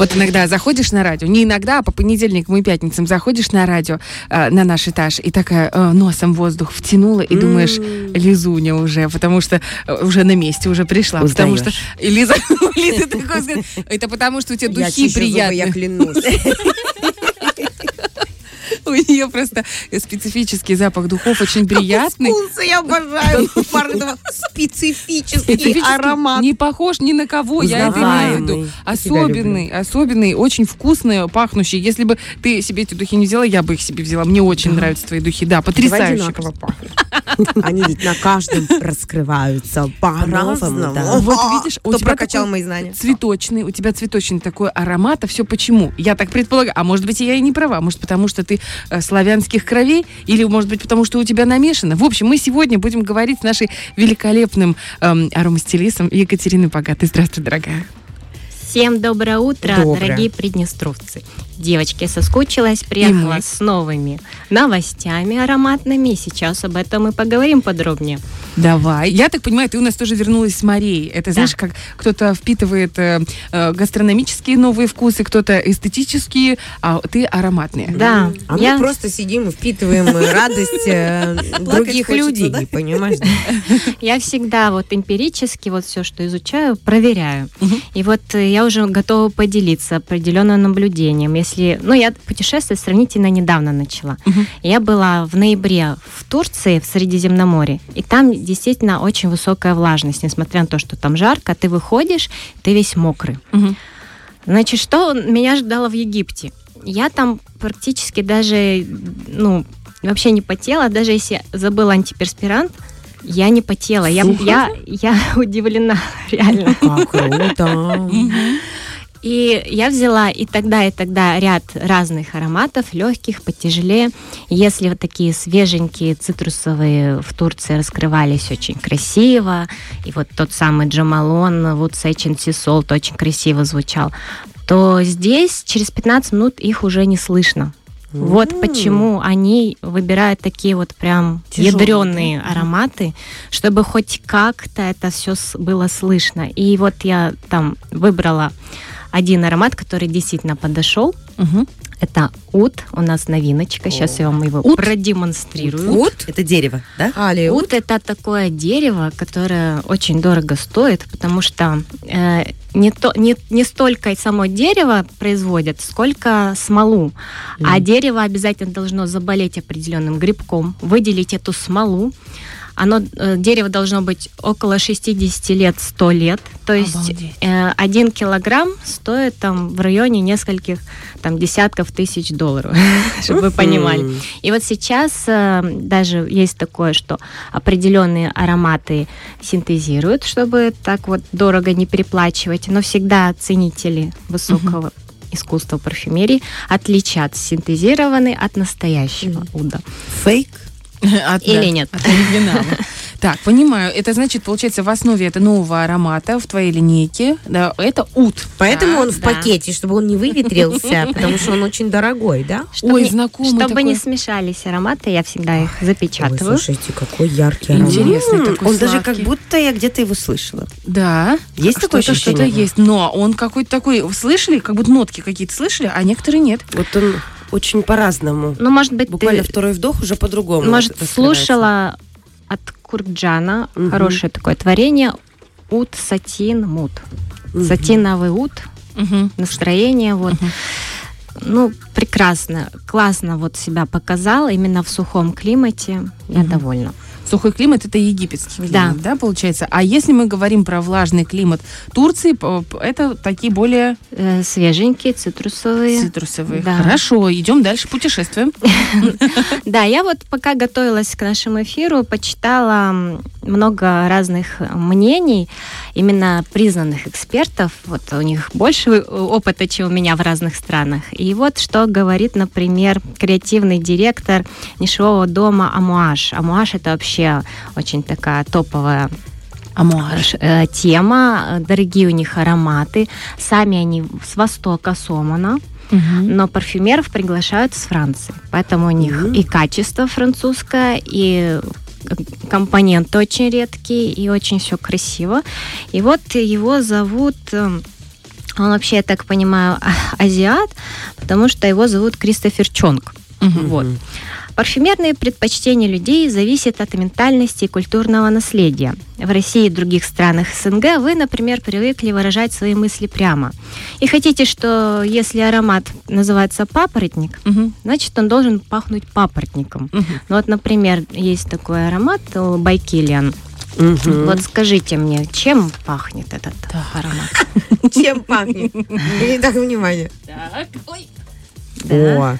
Вот иногда заходишь на радио, не иногда, а по понедельникам и пятницам заходишь на радио, э, на наш этаж, и такая э, носом воздух втянула, и думаешь, Лизуня уже, потому что э, уже на месте уже пришла. Потому что Лиза, Лиза такой. Это потому, что у тебя духи приятные. я клянусь. У нее просто специфический запах духов очень приятный. Вкусы я обожаю. Специфический аромат. Не похож ни на кого, я это имею в виду. Особенный, особенный, очень вкусный, пахнущий. Если бы ты себе эти духи не взяла, я бы их себе взяла. Мне очень нравятся твои духи. Да, потрясающе. Они ведь на каждом раскрываются по-разному. Да. Вот видишь, у Кто тебя прокачал мои знания? Цветочный, у тебя цветочный такой аромат, а все почему? Я так предполагаю. А может быть, я и не права. Может, потому что ты славянских кровей, или, может быть, потому что у тебя намешано. В общем, мы сегодня будем говорить с нашей великолепным эм, аромастилистом Екатериной Богатой. Здравствуй, дорогая. Всем доброе утро, Доброе. дорогие приднестровцы. Девочки, соскучилась, приехала мы. с новыми новостями ароматными. Сейчас об этом и поговорим подробнее. Давай. Я так понимаю, ты у нас тоже вернулась с Марией. Это, знаешь, как кто-то впитывает э, э, гастрономические новые вкусы, кто-то эстетические, а ты ароматные. Да, А я, мы просто сидим и впитываем радость э, других людей, да? понимаешь? я всегда вот эмпирически вот все, что изучаю, проверяю. И вот э, я уже готова поделиться определенным наблюдением. Если, ну, я путешествовать сравнительно недавно начала. Мгм. Я была в ноябре в Турции, в Средиземноморье, и там действительно очень высокая влажность, несмотря на то, что там жарко, ты выходишь, ты весь мокрый. Мгм. Значит, что меня ждало в Египте? Я там практически даже, ну, вообще не потела, даже если забыла антиперспирант, я не потела. Я, я, я удивлена, реально. Как круто. И я взяла и тогда, и тогда ряд разных ароматов, легких, потяжелее. Если вот такие свеженькие цитрусовые в Турции раскрывались очень красиво, и вот тот самый Джамалон, вот Сечин Сисолт очень красиво звучал, то здесь через 15 минут их уже не слышно. Вот почему они выбирают такие вот прям Тяжелые, ядреные ароматы, чтобы хоть как-то это все было слышно. И вот я там выбрала один аромат, который действительно подошел. Мгм. Это ут, у нас новиночка. Сейчас я вам его Ут? продемонстрирую. Вот. Это дерево, да? Али, Ут это такое дерево, которое очень дорого стоит, потому что э, не, то, не, не столько само дерево производят, сколько смолу. А дерево обязательно должно заболеть определенным грибком, выделить эту смолу. Оно, э, дерево должно быть около 60 лет, 100 лет. То есть Обалдеть. э, один килограмм стоит там в районе нескольких там, десятков тысяч долларов, чтобы вы понимали. И вот сейчас э, даже есть такое, что определенные ароматы синтезируют, чтобы так вот дорого не переплачивать, но всегда ценители высокого искусства парфюмерии отличат синтезированный от настоящего уда. Фейк. От, Или да, нет? от оригинала. Так, понимаю. Это значит, получается, в основе это нового аромата в твоей линейке. Да, это ут. Поэтому Да, он в да. пакете, чтобы он не выветрился, потому что он очень дорогой, да? Чтобы Ой, не- знакомый Чтобы такой. не смешались ароматы, я всегда их Ой, запечатываю. слушайте, какой яркий аромат. Интересный М, такой Он даже как сладкий. будто я где-то его слышала. Да. Есть такое что-то, что-то ощущение? есть. Но он какой-то такой, слышали, как будто нотки какие-то слышали, а некоторые нет. Вот он очень по-разному. Ну, может быть, Буквально ты, второй вдох уже по-другому. может, слушала от Курджана Мгм. хорошее такое творение Ут Сатин Мут. Мгм. Сатиновый ут, Мгм. настроение вот. Ну, прекрасно, классно вот себя показал именно в сухом климате. Я Мгм. довольна. Сухой климат это египетский климат, Да. да, получается. А если мы говорим про влажный климат Турции, это такие более Э, свеженькие, цитрусовые. цитрусовые. Да. Хорошо, идем дальше, путешествуем. Да, я вот пока готовилась к нашему эфиру, почитала много разных мнений, именно признанных экспертов. Вот у них больше э, опыта, чем у меня в разных странах. И вот что говорит, например, креативный директор нишевого дома Амуаш. Амуаш это вообще очень такая топовая Амуаж. э, тема, дорогие у них ароматы. Сами они с востока Сомана. Мгм. Но парфюмеров приглашают с Франции. Поэтому у них Мгм. и качество французское, и компоненты очень редкие, и очень все красиво. И вот его зовут э, Он вообще, я так понимаю, азиат, потому что его зовут Кристофер Чонг. Вот. Парфюмерные предпочтения людей зависят от ментальности и культурного наследия. В России и других странах СНГ вы, например, привыкли выражать свои мысли прямо. И хотите, что если аромат называется папоротник, Мгм. значит, он должен пахнуть папоротником. Ну вот, например, есть такой аромат э, Байкилиан. Мгм. Вот скажите мне, чем пахнет этот аромат? Чем пахнет? Итак, внимание. Так, ой. Да.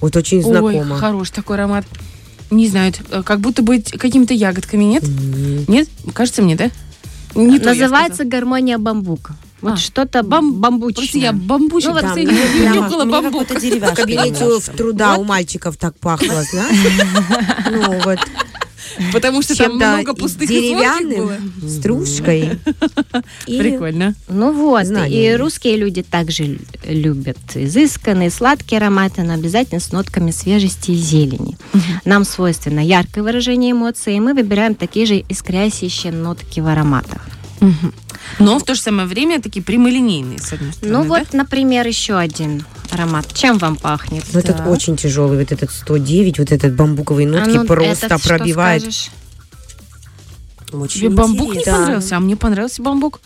Вот очень Ой, знакомо. хорош такой аромат. Не знаю, э, как будто бы какими-то ягодками, нет? М. Нет? Кажется мне, да? Не то я Называется гармония бамбука. Вот А, что-то бам- бам- сказала. Просто бамбучное. я бамбучек Ну, вот не прямо- нюхала Мне бамбук. какой-то В кабинете в труда у мальчиков так пахло, знаешь? Ну вот, Потому что там много пустых было. деревянным, стружкой. И Прикольно. Ну вот, Знания. и русские люди также любят изысканные, сладкие ароматы, но обязательно с нотками свежести и зелени. Нам свойственно яркое выражение эмоций, и мы выбираем такие же искрящие нотки в ароматах. Но в то же самое время такие прямолинейные, с одной стороны. Ну да? вот, например, еще один аромат. Чем вам пахнет? Ну, этот Так. очень тяжелый, вот этот 109, вот этот бамбуковые А нотки ну, просто этот что пробивает. скажешь? Очень Тебе бамбук не интересно. понравился, а мне понравился бамбук.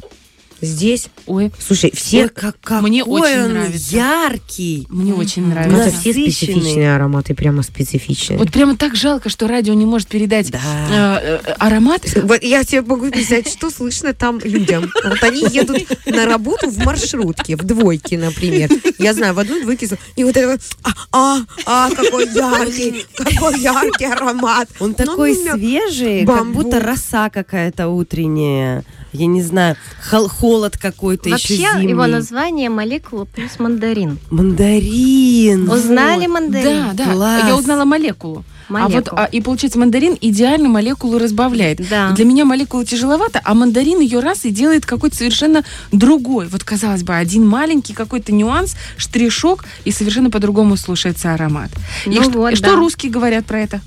Здесь, Ой, слушай, Ой, все как, какой Мне очень он нравится. яркий. мне очень ну, нравится. это все специфичные ароматы, прямо специфичные. Вот прямо так жалко, что радио не может передать Да. э, э, аромат. Вот я себе могу представить, что слышно там людям. Вот они едут на работу в маршрутке, в двойке, например. Я знаю, в одной двойке, и вот это вот, а, а, а, какой яркий, какой яркий аромат. Он Ну, такой у меня свежий, как будто роса какая-то утренняя. Я не знаю, хол- холод какой-то еще зимний. его название молекула плюс мандарин. Мандарин. Узнали Вот. мандарин? Да, да. Класс. Я узнала молекулу. А вот, Молекулу. а, и получается, мандарин идеально молекулу разбавляет. Да. Для меня молекула тяжеловато, а мандарин ее раз и делает какой-то совершенно другой. Вот, казалось бы, один маленький какой-то нюанс, штришок, и совершенно по-другому слушается аромат. и Ну что, вот, и что да. русские говорят про это?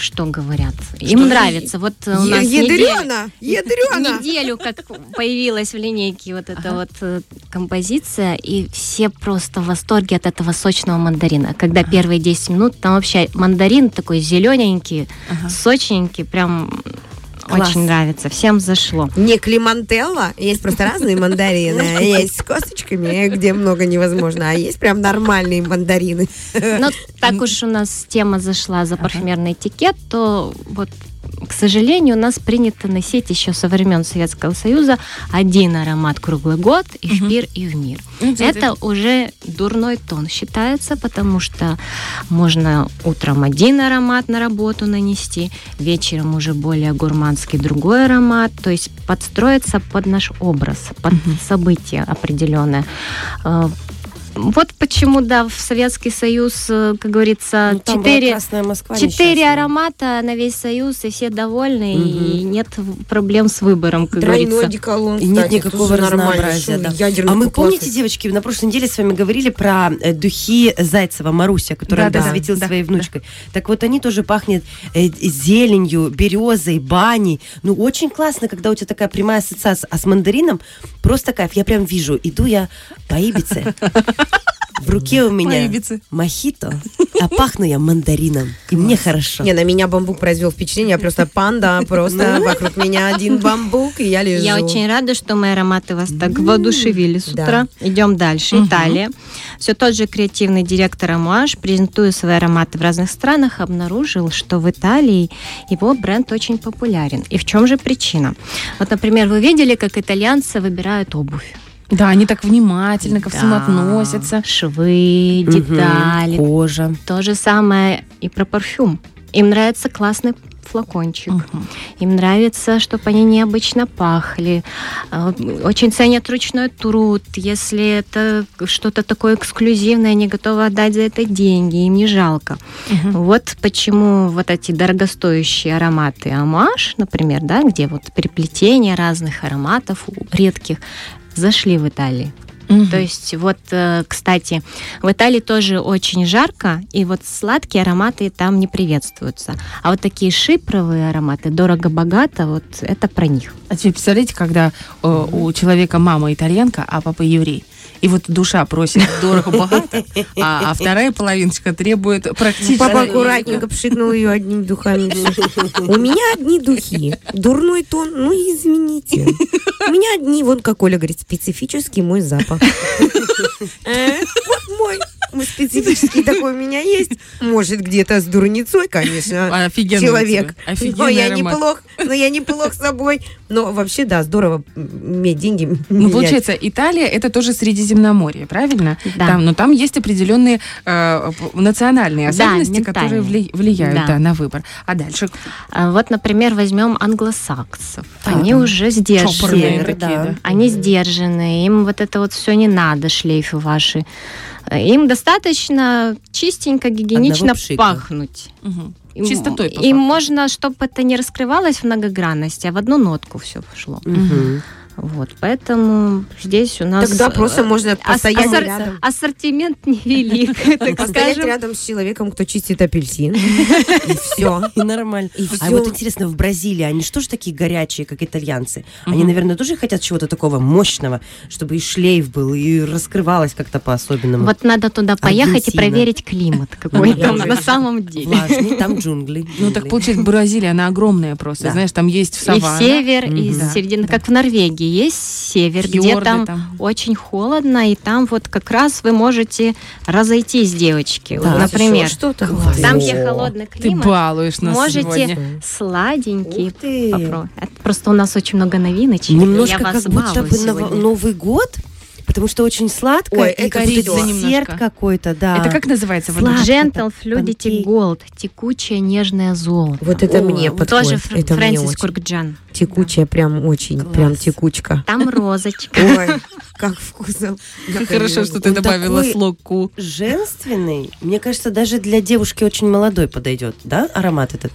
Что говорят? Им нравится. Вот э, у нас неделю, Ядрена, ядрена. неделю, как появилась в линейке вот эта вот э, композиция, и все просто в восторге от этого сочного мандарина. Когда первые 10 минут, там вообще мандарин такой зелененький, Ага. сочненький, прям Класс. очень нравится. Всем зашло. Не климантелла, есть просто разные мандарины. Есть с косточками, где много невозможно, а есть прям нормальные мандарины. Но так уж у нас тема зашла за парфюмерный этикет, то вот сожалению, у нас принято носить еще со времен Советского Союза один аромат круглый год и в Мгм. пир, и в мир. Ну, Это уже дурной тон считается, потому что можно утром один аромат на работу нанести, вечером уже более гурманский другой аромат, то есть подстроиться под наш образ, под Мгм. событие определенное. Вот почему, да, в Советский Союз, э, как говорится, Ну, четыре Красная Москва Четыре несчастная. аромата на весь Союз, и все довольны, Мгм. и нет проблем с выбором, как Тройной говорится. деколон, И нет никакого разнообразия. Да. А мы помните, девочки, на прошлой неделе с вами говорили про э, духи Зайцева Маруся, которая Да, да, засветила да, своей да. внучкой. Так вот, они тоже пахнут э, зеленью, березой, баней. Ну, очень классно, когда у тебя такая прямая ассоциация. А с мандарином просто кайф. Я прям вижу, иду я по Ибице, в руке у меня Ибице. мохито, а пахну я мандарином. И мне хорошо. Не, на меня бамбук произвел впечатление, я просто панда, просто вокруг меня один бамбук, и я лежу. Я очень рада, что мои ароматы вас так воодушевили с утра. Идем дальше. Италия. Все тот же креативный директор Амуаш, презентуя свои ароматы в разных странах, обнаружил, что в Италии его бренд очень популярен. И в чем же причина? Вот, например, вы видели, как итальянцы выбирают обувь? Да, они так внимательно ко всему Да. относятся. Швы, детали. Кожа. То же самое и про парфюм. Им нравится классный флакончик. Мгм. Им нравится, чтобы они необычно пахли. А, Очень ценят ручной труд. Если это что-то такое эксклюзивное, они готовы отдать за это деньги. Им не жалко. Мгм. Вот почему вот эти дорогостоящие ароматы Амаш, например, да, где вот переплетение разных ароматов редких, зашли в Италии. Мгм. То есть вот, э, кстати, в Италии тоже очень жарко, и вот сладкие ароматы там не приветствуются. А вот такие шипровые ароматы, дорого-богато, вот это про них. А теперь представляете, когда э, у человека мама итальянка, а папа еврей. И вот душа просит дорого-богато, а, а вторая половиночка требует практически... Папа аккуратненько пшикнул ее одними духами. У меня одни духи. Дурной тон, ну извините. У меня одни, вон как Оля говорит, специфический мой запах. Вот мой. Мой Специфический такой у меня есть. Может, где-то с дурницой, конечно. Офигенно у человек. тебя. Но Офигенный я аромат. неплох, но я неплох с собой. Но вообще, да, здорово иметь деньги. Ну, менять. получается, Италия это тоже Средиземноморье, правильно? Да. Там, но там есть определенные э, национальные Да, особенности, которые ментальные. вли- влияют Да. да, на выбор. А дальше А Вот, например, возьмем англосаксов. Да, Они там уже Север, такие, да. да. Они сдержаны, им вот это вот все не надо, шлейфы ваши. Им достаточно чистенько, гигиенично пахнуть. Мгм. Им- Чистотой, Им можно, чтобы это не раскрывалось в многогранности, а в одну нотку все шло. Мгм. Вот, поэтому здесь у нас... Тогда просто э, можно постоять ассор- рядом. Ассортимент невелик, так Постоять рядом с человеком, кто чистит апельсин. И все. И нормально. И а вот интересно, в Бразилии они что ж такие горячие, как итальянцы? Они, наверное, тоже хотят чего-то такого мощного, чтобы и шлейф был, и раскрывалось как-то по-особенному. Вот надо туда поехать и проверить климат, какой там на самом деле. Влажный, там джунгли. Ну, так получается, Бразилия, она огромная просто. Знаешь, там есть И саванна. север, и Мгм. Да, середина, как в Норвегии, есть север, где фьорды там, там. очень холодно, и там вот как раз вы можете разойтись, девочки. Вот, Да, например, Еще что-то. Там, где холодный Ты климат, балуешь нас можете сегодня. сладенький ты. попробовать. Просто у нас очень много новиночек. Немножко я вас как будто бы. Новый год, потому что очень сладко. Ой, и это десерт какой-то, да. Это как называется? Сладко. Gentle Fluidity. Gold. Текучее нежное золото. Вот это О, мне подходит. Тоже Фр- Это Фрэнсис. Куркджан. Текучая, прям очень, Класс. прям текучка. Там розочка. Ой, как вкусно. Как хорошо, что ты добавила такой- слог ку. Женственный, мне кажется, даже для девушки очень молодой подойдет, да, аромат этот?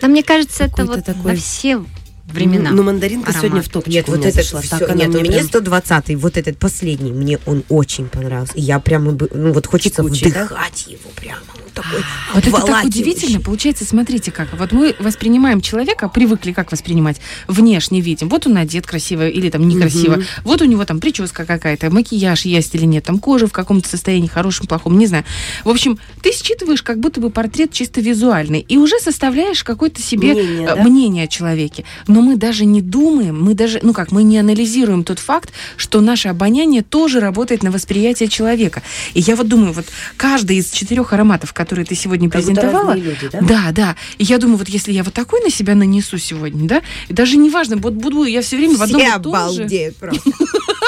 Да мне кажется, это вот такой- на все времена. Ну, мандаринка Аромат. сегодня в топчик Нет, вот этот зашла. Так нет, мне мне прям- 120 вот этот последний, мне он очень понравился. И Я прямо, бы- ну вот хочется Текучий, да? вдыхать его прямо. Он такой Вот это так удивительно. Получается, смотрите как. Вот мы воспринимаем человека, привыкли как воспринимать. Внешне видим. Вот он одет красиво или там некрасиво. Мгм. Вот у него там прическа какая-то, макияж есть или нет, там кожа в каком-то состоянии, хорошем, плохом, не знаю. В общем, ты считываешь как будто бы портрет чисто визуальный и уже составляешь какое-то себе Мнение, э, да? мнение о человеке. Но мы даже не думаем, мы даже, ну как, мы не анализируем тот факт, что наше обоняние тоже работает на восприятие человека. И я вот думаю, вот каждый из четырех ароматов, которые ты сегодня Как презентовала, люди, да? да, да. И я думаю, вот если я вот такой на себя нанесу сегодня, да, и даже неважно, вот буду я все время в одном Все и том же, просто.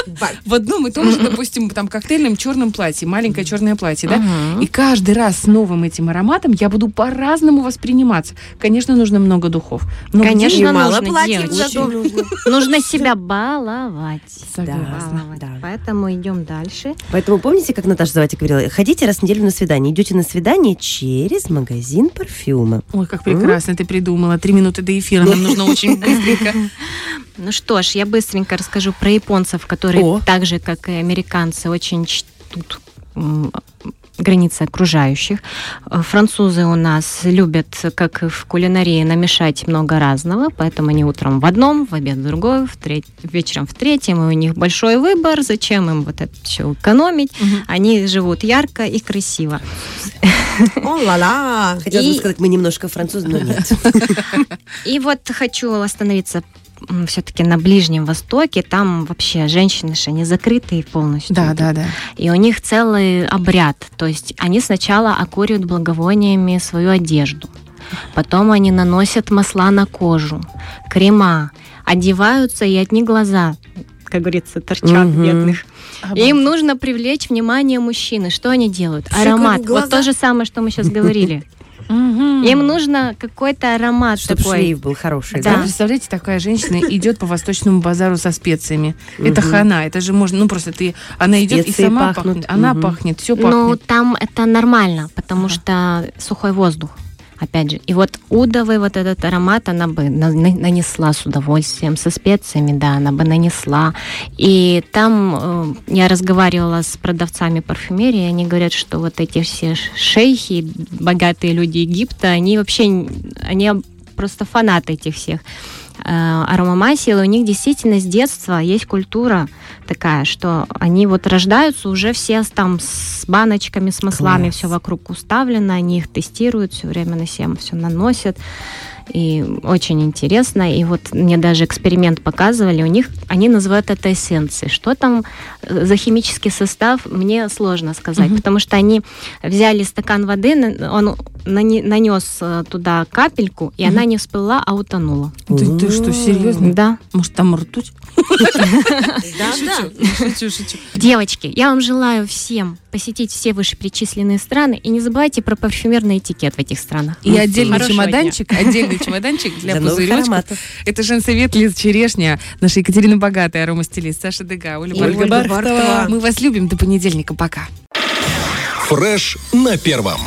В одном и том же, допустим, там коктейльном черном платье, маленькое черное платье, да, и каждый раз с новым этим ароматом я буду по-разному восприниматься. Конечно, нужно много духов. Но Конечно, нужно, платьев девочки. нужно. Себя баловать. Согласна. Да. Поэтому идем дальше. Поэтому помните, как Наташа Заватик говорила, ходите раз в неделю на свидание, идете на свидание через магазин парфюма. Ой, как прекрасно ты придумала. Три минуты до эфира нам нужно очень быстренько. Ну что ж, я быстренько расскажу про японцев, которые О. так же, как и американцы, очень чтут границы окружающих. Э, Французы у нас любят, как и в кулинарии, намешать много разного, поэтому они утром в одном, в обед в другой, в треть- вечером в третьем, и у них большой выбор, зачем им вот это все экономить. Мгм. Они живут ярко и красиво. О-ла-ла. Хотела И- бы сказать, мы немножко французы, но нет. И вот хочу остановиться все-таки на Ближнем Востоке. Там вообще женщины же они закрытые полностью. Да, да, да. И у них целый обряд. То есть они сначала окуривают благовониями свою одежду. Потом они наносят масла на кожу, крема, одеваются, и одни глаза, как говорится, торчат Мгм. бедных. И им нужно привлечь внимание мужчины. Что они делают? Аромат. Вот то же самое, что мы сейчас говорили. Мгм. Им нужно какой-то аромат Чтобы такой. шлейф был хороший, Да. Да, представляете, такая женщина идет по восточному базару со специями. Это хана, это же можно, ну просто ты, она идет и Специи сама пахнут. пахнет, она пахнет, все Ну, пахнет. там это нормально, потому Ага. что сухой воздух. Опять же. И вот удовый вот этот аромат она бы на- на- нанесла с удовольствием, со специями, да, она бы нанесла. И там э, я разговаривала с продавцами парфюмерии, они говорят, что вот эти все шейхи, богатые люди Египта, они вообще, они просто фанаты этих всех аромамасел, и у них действительно с детства есть культура такая, что они вот рождаются уже все с- там с баночками, с маслами, Класс. все вокруг уставлено, они их тестируют, все время на себя все наносят. И очень интересно. И вот мне даже эксперимент показывали. У них они называют это эссенцией. Что там э, за химический состав, мне сложно сказать, Мгм. потому что они взяли стакан воды, он нане- нанес э, туда капельку, и Мгм. она не всплыла, а утонула. Ты, ты что, серьезно? Да. Может, там ртуть? Да, да. Шучу, шучу. Девочки, я вам желаю всем посетить все вышеперечисленные страны и не забывайте про парфюмерный этикет в этих странах. И отдельный чемоданчик, отдельный чемоданчик для новых пузыречков. Это женсовет Лиза Черешня, наша Екатерина Богатая, аромастилист, Саша Дега. Ольга Бархтова. Мы вас любим. До понедельника. Пока. Фреш на первом.